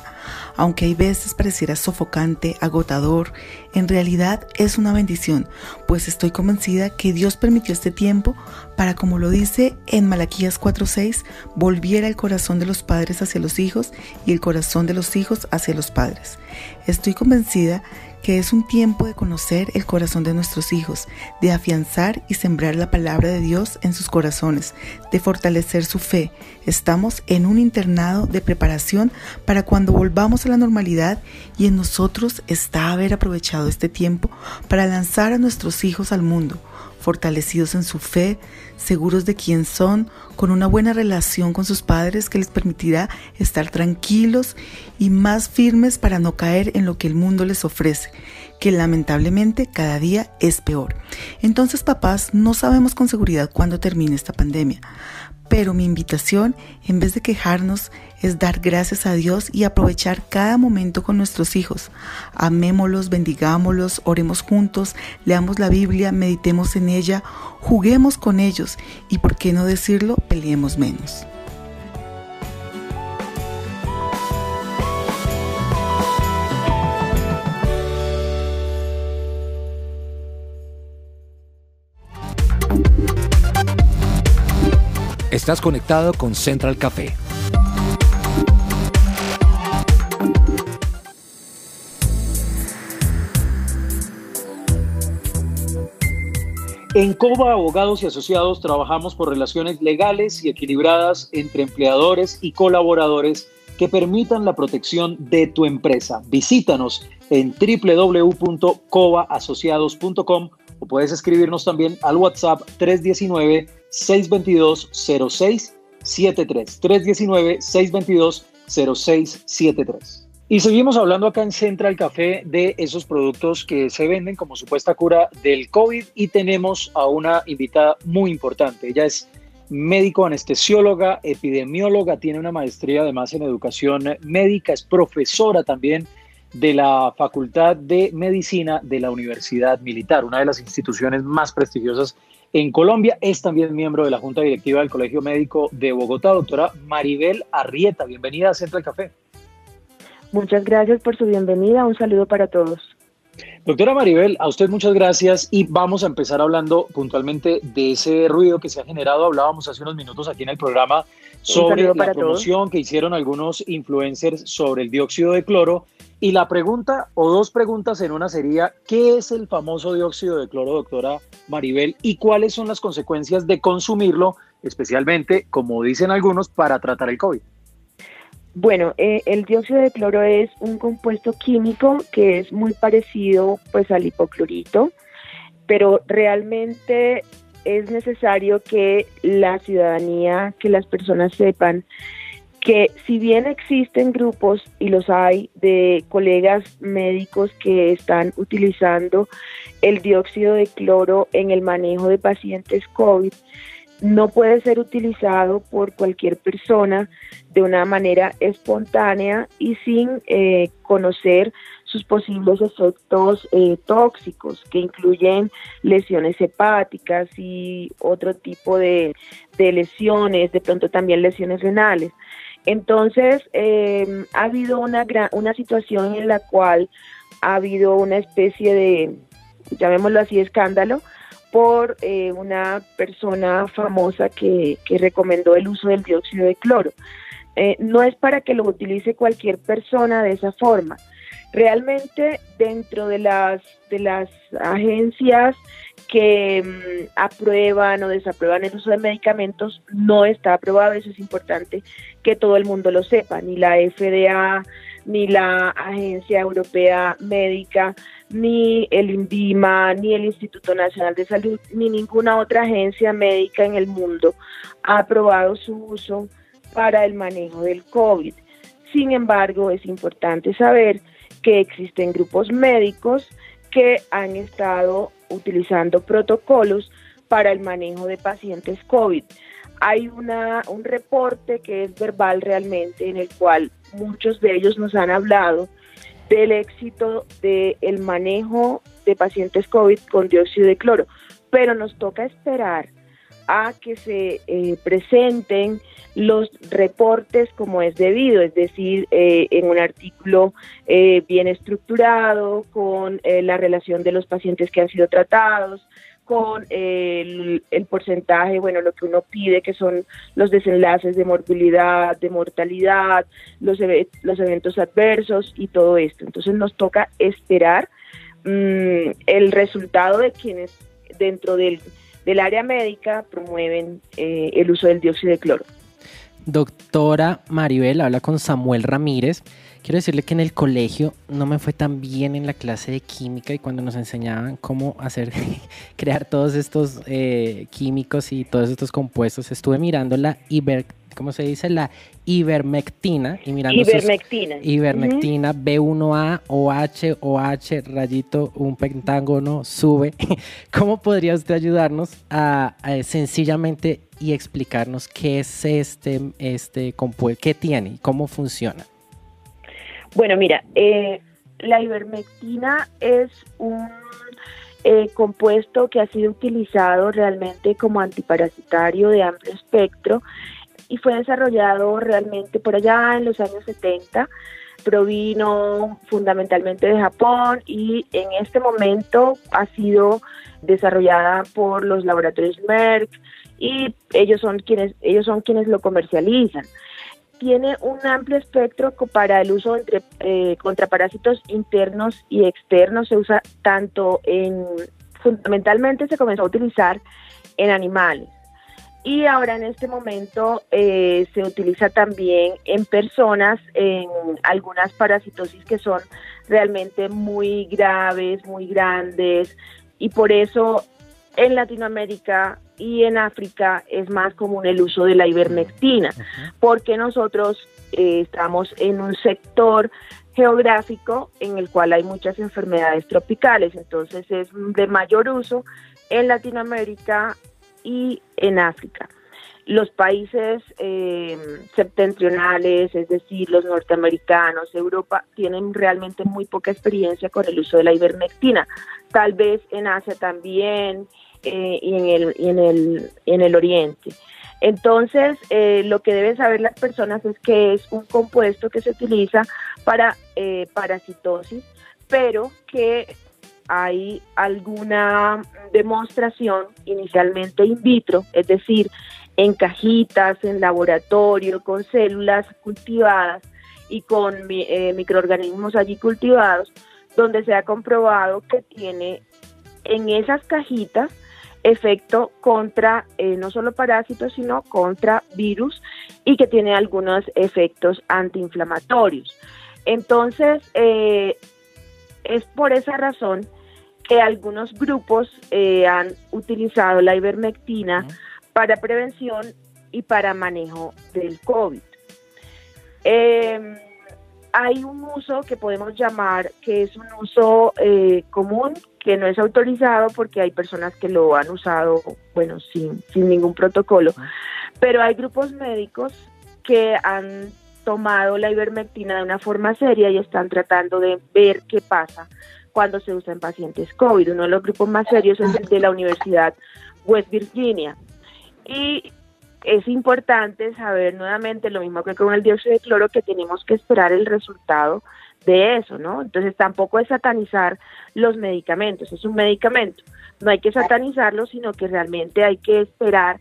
Aunque hay veces pareciera sofocante, agotador, en realidad es una bendición, pues estoy convencida que Dios permitió este tiempo para, como lo dice en Malaquías 4:6, volviera el corazón de los padres hacia los hijos y el corazón de los hijos hacia los padres. Estoy convencida que es un tiempo de conocer el corazón de nuestros hijos, de afianzar y sembrar la palabra de Dios en sus corazones, de fortalecer su fe. Estamos en un internado de preparación para cuando volvamos a la normalidad y en nosotros está haber aprovechado este tiempo para lanzar a nuestros hijos al mundo fortalecidos en su fe, seguros de quién son, con una buena relación con sus padres que les permitirá estar tranquilos y más firmes para no caer en lo que el mundo les ofrece, que lamentablemente cada día es peor. Entonces, papás, no sabemos con seguridad cuándo termine esta pandemia. Pero mi invitación, en vez de quejarnos, es dar gracias a Dios y aprovechar cada momento con nuestros hijos. Amémoslos, bendigámoslos, oremos juntos, leamos la Biblia, meditemos en ella, juguemos con ellos y, por qué no decirlo, peleemos menos. Estás conectado con Central Café. En COBA Abogados y Asociados trabajamos por relaciones legales y equilibradas entre empleadores y colaboradores que permitan la protección de tu empresa. Visítanos en www.cobaasociados.com o puedes escribirnos también al WhatsApp 319-622-0673. 319-622-0673. Y seguimos hablando acá en Central Café de esos productos que se venden como supuesta cura del COVID y tenemos a una invitada muy importante. Ella es médico anestesióloga, epidemióloga, tiene una maestría además en educación médica, es profesora también de la Facultad de Medicina de la Universidad Militar, una de las instituciones más prestigiosas en Colombia. Es también miembro de la Junta Directiva del Colegio Médico de Bogotá, doctora Maribel Arrieta. Bienvenida a Central Café. Muchas gracias por su bienvenida. Un saludo para todos. Doctora Maribel, a usted muchas gracias y vamos a empezar hablando puntualmente de ese ruido que se ha generado. Hablábamos hace unos minutos aquí en el programa sobre la promoción que hicieron algunos influencers sobre el dióxido de cloro. Y la pregunta, o dos preguntas en una sería, ¿qué es el famoso dióxido de cloro, doctora Maribel? ¿Y cuáles son las consecuencias de consumirlo, especialmente, como dicen algunos, para tratar el COVID? Bueno, eh, el dióxido de cloro es un compuesto químico que es muy parecido pues al hipoclorito, pero realmente es necesario que la ciudadanía, que las personas sepan que si bien existen grupos y los hay de colegas médicos que están utilizando el dióxido de cloro en el manejo de pacientes COVID, no puede ser utilizado por cualquier persona de una manera espontánea y sin eh, conocer sus posibles efectos eh, tóxicos, que incluyen lesiones hepáticas y otro tipo de, lesiones, de pronto también lesiones renales. Entonces, em, ha habido una, una situación en la cual ha habido una especie de, llamémoslo así, escándalo, por eh, una persona famosa que, recomendó el uso del dióxido de cloro. Eh, no es para que lo utilice cualquier persona de esa forma. Realmente dentro de las, de las agencias que mm, aprueban o desaprueban el uso de medicamentos no está aprobado, eso es importante que todo el mundo lo sepa, ni la FDA, ni la Agencia Europea Médica, ni el INVIMA, ni el Instituto Nacional de Salud, ni ninguna otra agencia médica en el mundo ha aprobado su uso para el manejo del COVID. Sin embargo, es importante saber que existen grupos médicos que han estado utilizando protocolos para el manejo de pacientes COVID. Hay una, un reporte que es verbal realmente en el cual muchos de ellos nos han hablado del éxito del manejo de pacientes COVID con dióxido de cloro, pero nos toca esperar a que se eh, presenten los reportes como es debido, es decir, eh, en un artículo eh, bien estructurado, con la relación de los pacientes que han sido tratados, con el, porcentaje, bueno, lo que uno pide, que son los desenlaces de morbilidad, de mortalidad, los, los eventos adversos y todo esto. Entonces nos toca esperar mm, el resultado de quienes dentro del, del área médica promueven eh, el uso del dióxido de cloro. Doctora Maribel habla con Samuel Ramírez. Quiero decirle que en el colegio no me fue tan bien en la clase de química y cuando nos enseñaban cómo hacer, crear todos estos eh, químicos y todos estos compuestos, estuve mirando la iber, ¿cómo se dice? La ivermectina y mirando ivermectina, ivermectina B1A OH OH rayito un pentágono sube. ¿Cómo podría usted ayudarnos a, a sencillamente y explicarnos qué es este este compuesto, qué tiene y cómo funciona? Bueno, mira, eh, la ivermectina es un eh, compuesto que ha sido utilizado realmente como antiparasitario de amplio espectro y fue desarrollado realmente por allá en los años 70 provino fundamentalmente de Japón y en este momento ha sido desarrollada por los laboratorios Merck y ellos son quienes ellos son quienes lo comercializan tiene un amplio espectro para el uso entre, eh, contra parásitos internos y externos. Se usa tanto en, fundamentalmente se comenzó a utilizar en animales. Y ahora en este momento eh, se utiliza también en personas en algunas parasitosis que son realmente muy graves, muy grandes, y por eso en Latinoamérica y en África es más común el uso de la ivermectina, porque nosotros eh, estamos en un sector geográfico en el cual hay muchas enfermedades tropicales, entonces es de mayor uso en Latinoamérica y en África. Los países eh, septentrionales, es decir, los norteamericanos, Europa, tienen realmente muy poca experiencia con el uso de la ivermectina. Tal vez en Asia también, eh, y, en el, y en, el, en el oriente. Entonces, eh, lo que deben saber las personas es que es un compuesto que se utiliza para eh, parasitosis, pero que hay alguna demostración inicialmente in vitro, es decir, en cajitas, en laboratorio, con células cultivadas y con microorganismos allí cultivados, donde se ha comprobado que tiene en esas cajitas efecto contra eh, no solo parásitos, sino contra virus y que tiene algunos efectos antiinflamatorios. Entonces, eh, es por esa razón que algunos grupos eh, han utilizado la ivermectina para prevención y para manejo del COVID. Em, hay un uso que podemos llamar que es un uso común que no es autorizado porque hay personas que lo han usado, bueno, sin, sin ningún protocolo, pero hay grupos médicos que han tomado la ivermectina de una forma seria y están tratando de ver qué pasa cuando se usa en pacientes COVID. Uno de los grupos más serios es el de la Universidad West Virginia. Y es importante saber nuevamente, lo mismo que con el dióxido de cloro, que tenemos que esperar el resultado de eso, ¿no? Entonces tampoco es satanizar los medicamentos, es un medicamento, no hay que satanizarlo, sino que realmente hay que esperar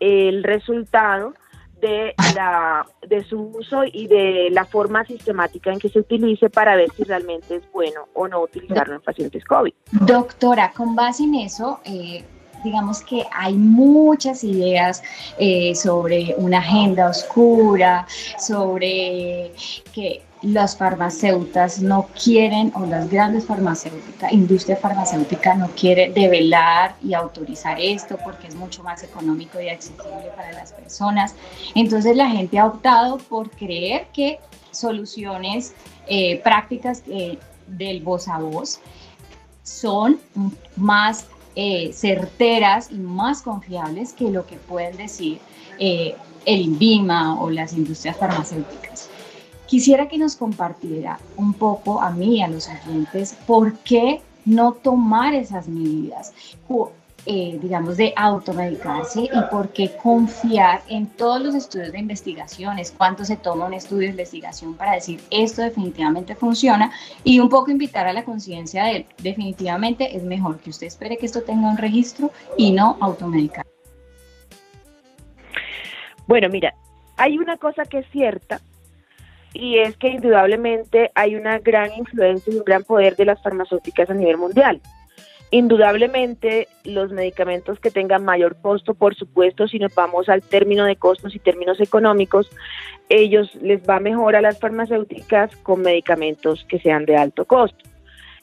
el resultado de, la, de su uso y de la forma sistemática en que se utilice para ver si realmente es bueno o no utilizarlo en pacientes COVID. Doctora, con base en eso, eh, digamos que hay muchas ideas eh, sobre una agenda oscura, sobre que las farmacéuticas no quieren, o las grandes farmacéuticas, industria farmacéutica no quiere develar y autorizar esto porque es mucho más económico y accesible para las personas. Entonces la gente ha optado por creer que soluciones eh, prácticas eh, del voz a voz son más eh, certeras y más confiables que lo que pueden decir el INVIMA o las industrias farmacéuticas. Quisiera que nos compartiera un poco a mí a los oyentes por qué no tomar esas medidas. Eh, digamos, de automedicarse y por qué confiar en todos los estudios de investigaciones, cuánto se toma un estudio de investigación para decir esto definitivamente funciona y un poco invitar a la conciencia de definitivamente es mejor que usted espere que esto tenga un registro y no automedicar. Bueno, mira, hay una cosa que es cierta y es que indudablemente hay una gran influencia y un gran poder de las farmacéuticas a nivel mundial. Indudablemente, los medicamentos que tengan mayor costo, por supuesto, si nos vamos al término de costos y términos económicos, ellos les va mejor a las farmacéuticas con medicamentos que sean de alto costo.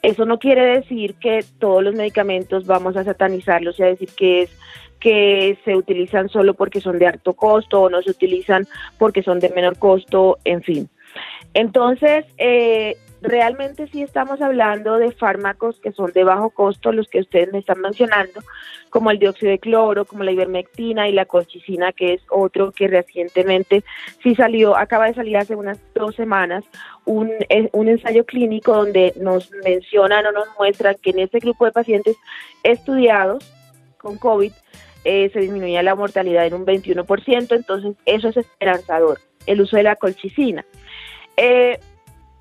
Eso no quiere decir que todos los medicamentos vamos a satanizarlos y a decir que es que se utilizan solo porque son de alto costo o no se utilizan porque son de menor costo, en fin. Entonces, eh, realmente sí estamos hablando de fármacos que son de bajo costo, los que ustedes me están mencionando, como el dióxido de cloro, como la ivermectina y la colchicina, que es otro que recientemente sí salió, acaba de salir hace unas dos semanas, un, eh, un ensayo clínico donde nos mencionan o nos muestran que en este grupo de pacientes estudiados con COVID eh, se disminuía la mortalidad en un 21%, entonces eso es esperanzador, el uso de la colchicina. Eh,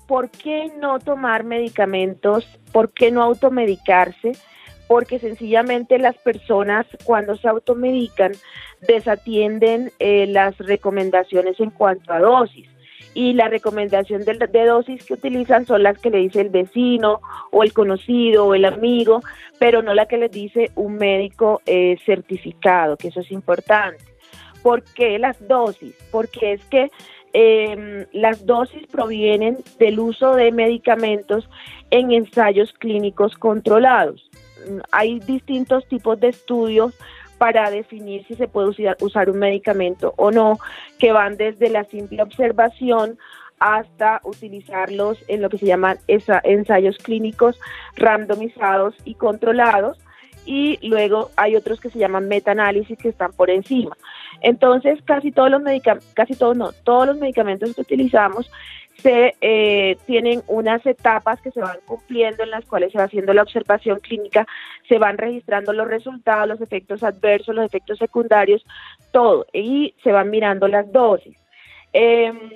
¿por qué no tomar medicamentos? ¿Por qué no automedicarse? Porque sencillamente las personas cuando se automedican desatienden eh, las recomendaciones en cuanto a dosis y la recomendación de, dosis que utilizan son las que le dice el vecino o el conocido o el amigo, pero no la que les dice un médico eh, certificado, que eso es importante. ¿Por qué las dosis? Porque es que eh, las dosis provienen del uso de medicamentos en ensayos clínicos controlados. Hay distintos tipos de estudios para definir si se puede usar un medicamento o no, que van desde la simple observación hasta utilizarlos en lo que se llaman ensayos clínicos randomizados y controlados y luego hay otros que se llaman metaanálisis que están por encima. Entonces, casi todos los medicamentos, casi todos no, todos los medicamentos que utilizamos se eh, tienen unas etapas que se van cumpliendo en las cuales se va haciendo la observación clínica, se van registrando los resultados, los efectos adversos, los efectos secundarios, todo, y se van mirando las dosis. Em,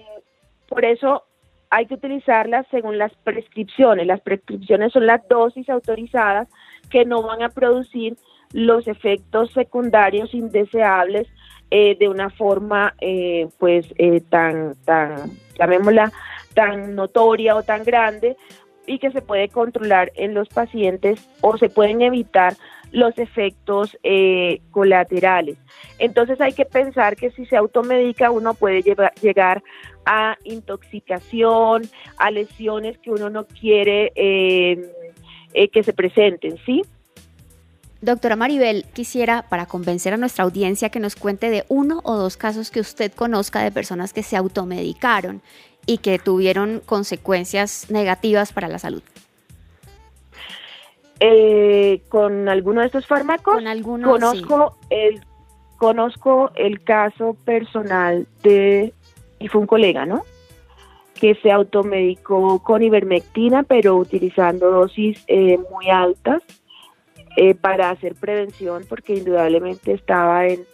por eso hay que utilizarlas según las prescripciones. Las prescripciones son las dosis autorizadas que no van a producir los efectos secundarios indeseables eh, de una forma eh, pues eh, tan tan llamémosla tan notoria o tan grande y que se puede controlar en los pacientes o se pueden evitar los efectos colaterales. Entonces hay que pensar que si se automedica uno puede llegar a intoxicación, a lesiones que uno no quiere que se presenten, ¿sí? Doctora Maribel, quisiera, para convencer a nuestra audiencia, que nos cuente de uno o dos casos que usted conozca de personas que se automedicaron y que tuvieron consecuencias negativas para la salud. Eh, ¿Con alguno de estos fármacos? Con alguno, conozco el Conozco el caso personal de, y fue un colega, ¿no? Que se automedicó con ivermectina, pero utilizando dosis eh, muy altas eh, para hacer prevención, porque indudablemente estaba en,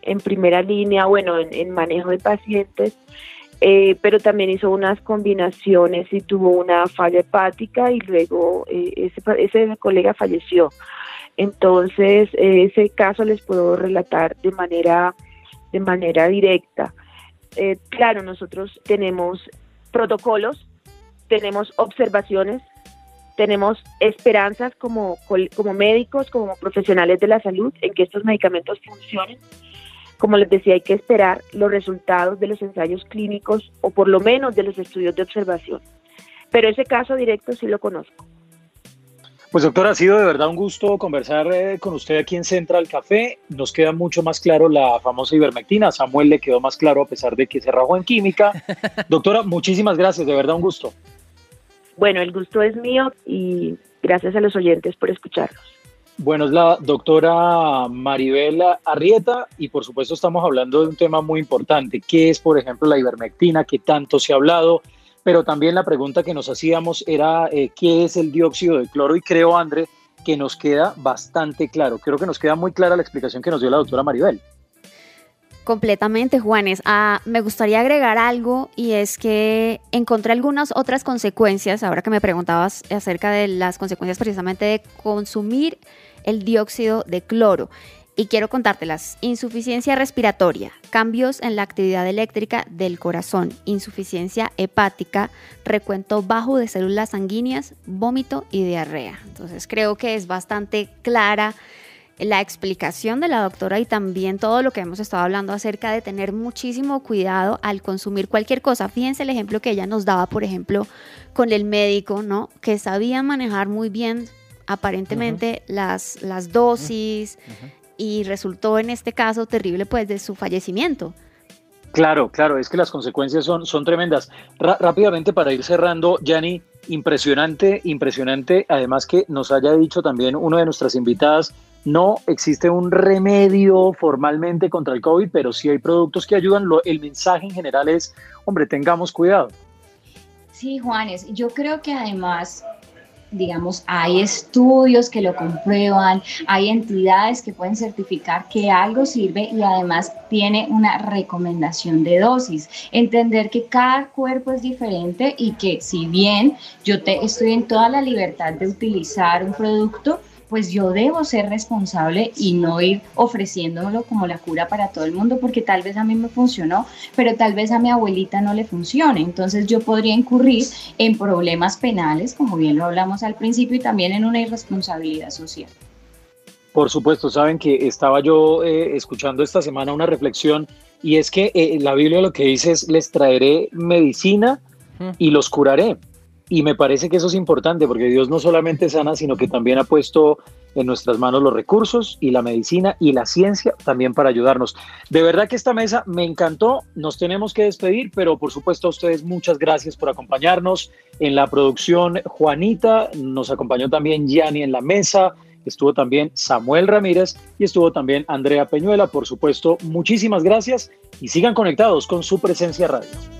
en, primera línea, bueno, en, manejo de pacientes, eh, pero también hizo unas combinaciones y tuvo una falla hepática y luego eh, ese, ese colega falleció. Entonces, ese caso les puedo relatar de manera, de manera directa. Claro, nosotros tenemos protocolos, tenemos observaciones, tenemos esperanzas como, como médicos, como profesionales de la salud, en que estos medicamentos funcionen. Como les decía, hay que esperar los resultados de los ensayos clínicos o por lo menos de los estudios de observación. Pero ese caso directo sí lo conozco. Pues doctora, ha sido de verdad un gusto conversar eh, con usted aquí en Central Café. Nos queda mucho más claro la famosa ivermectina. Samuel le quedó más claro a pesar de que se rajó en química. doctora, muchísimas gracias, de verdad un gusto. Bueno, el gusto es mío y gracias a los oyentes por escucharnos. Bueno, es la doctora Maribel Arrieta y por supuesto estamos hablando de un tema muy importante, que es por ejemplo la ivermectina, que tanto se ha hablado, pero también la pregunta que nos hacíamos era eh, qué es el dióxido de cloro y creo, André, que nos queda bastante claro. Creo que nos queda muy clara la explicación que nos dio la doctora Maribel. Completamente, Juanes. Ah, me gustaría agregar algo y es que encontré algunas otras consecuencias, ahora que me preguntabas acerca de las consecuencias precisamente de consumir el dióxido de cloro. Y quiero contártelas. Insuficiencia respiratoria, cambios en la actividad eléctrica del corazón, insuficiencia hepática, recuento bajo de células sanguíneas, vómito y diarrea. Entonces creo que es bastante clara la explicación de la doctora y también todo lo que hemos estado hablando acerca de tener muchísimo cuidado al consumir cualquier cosa. Fíjense el ejemplo que ella nos daba, por ejemplo, con el médico, ¿no? Que sabía manejar muy bien aparentemente las, las dosis y resultó en este caso terrible pues de su fallecimiento. Claro, claro, es que las consecuencias son, son tremendas. rápidamente para ir cerrando, Yanni, impresionante, impresionante, además que nos haya dicho también una de nuestras invitadas, no existe un remedio formalmente contra el COVID, pero sí hay productos que ayudan. el mensaje en general es, hombre, tengamos cuidado. Sí, Juanes, yo creo que además digamos, hay estudios que lo comprueban, hay entidades que pueden certificar que algo sirve y además tiene una recomendación de dosis. Entender que cada cuerpo es diferente y que si bien yo te, estoy en toda la libertad de utilizar un producto, pues yo debo ser responsable y no ir ofreciéndolo como la cura para todo el mundo, porque tal vez a mí me funcionó, pero tal vez a mi abuelita no le funcione. Entonces yo podría incurrir en problemas penales, como bien lo hablamos al principio, y también en una irresponsabilidad social. Por supuesto, saben que estaba yo eh, escuchando esta semana una reflexión y es que eh, la Biblia lo que dice es, les traeré medicina y los curaré. Y me parece que eso es importante porque Dios no solamente sana, sino que también ha puesto en nuestras manos los recursos y la medicina y la ciencia también para ayudarnos. De verdad que esta mesa me encantó, nos tenemos que despedir, pero por supuesto a ustedes muchas gracias por acompañarnos en la producción. Juanita, nos acompañó también Gianni en la mesa, estuvo también Samuel Ramírez y estuvo también Andrea Peñuela. Por supuesto, muchísimas gracias y sigan conectados con su presencia radio.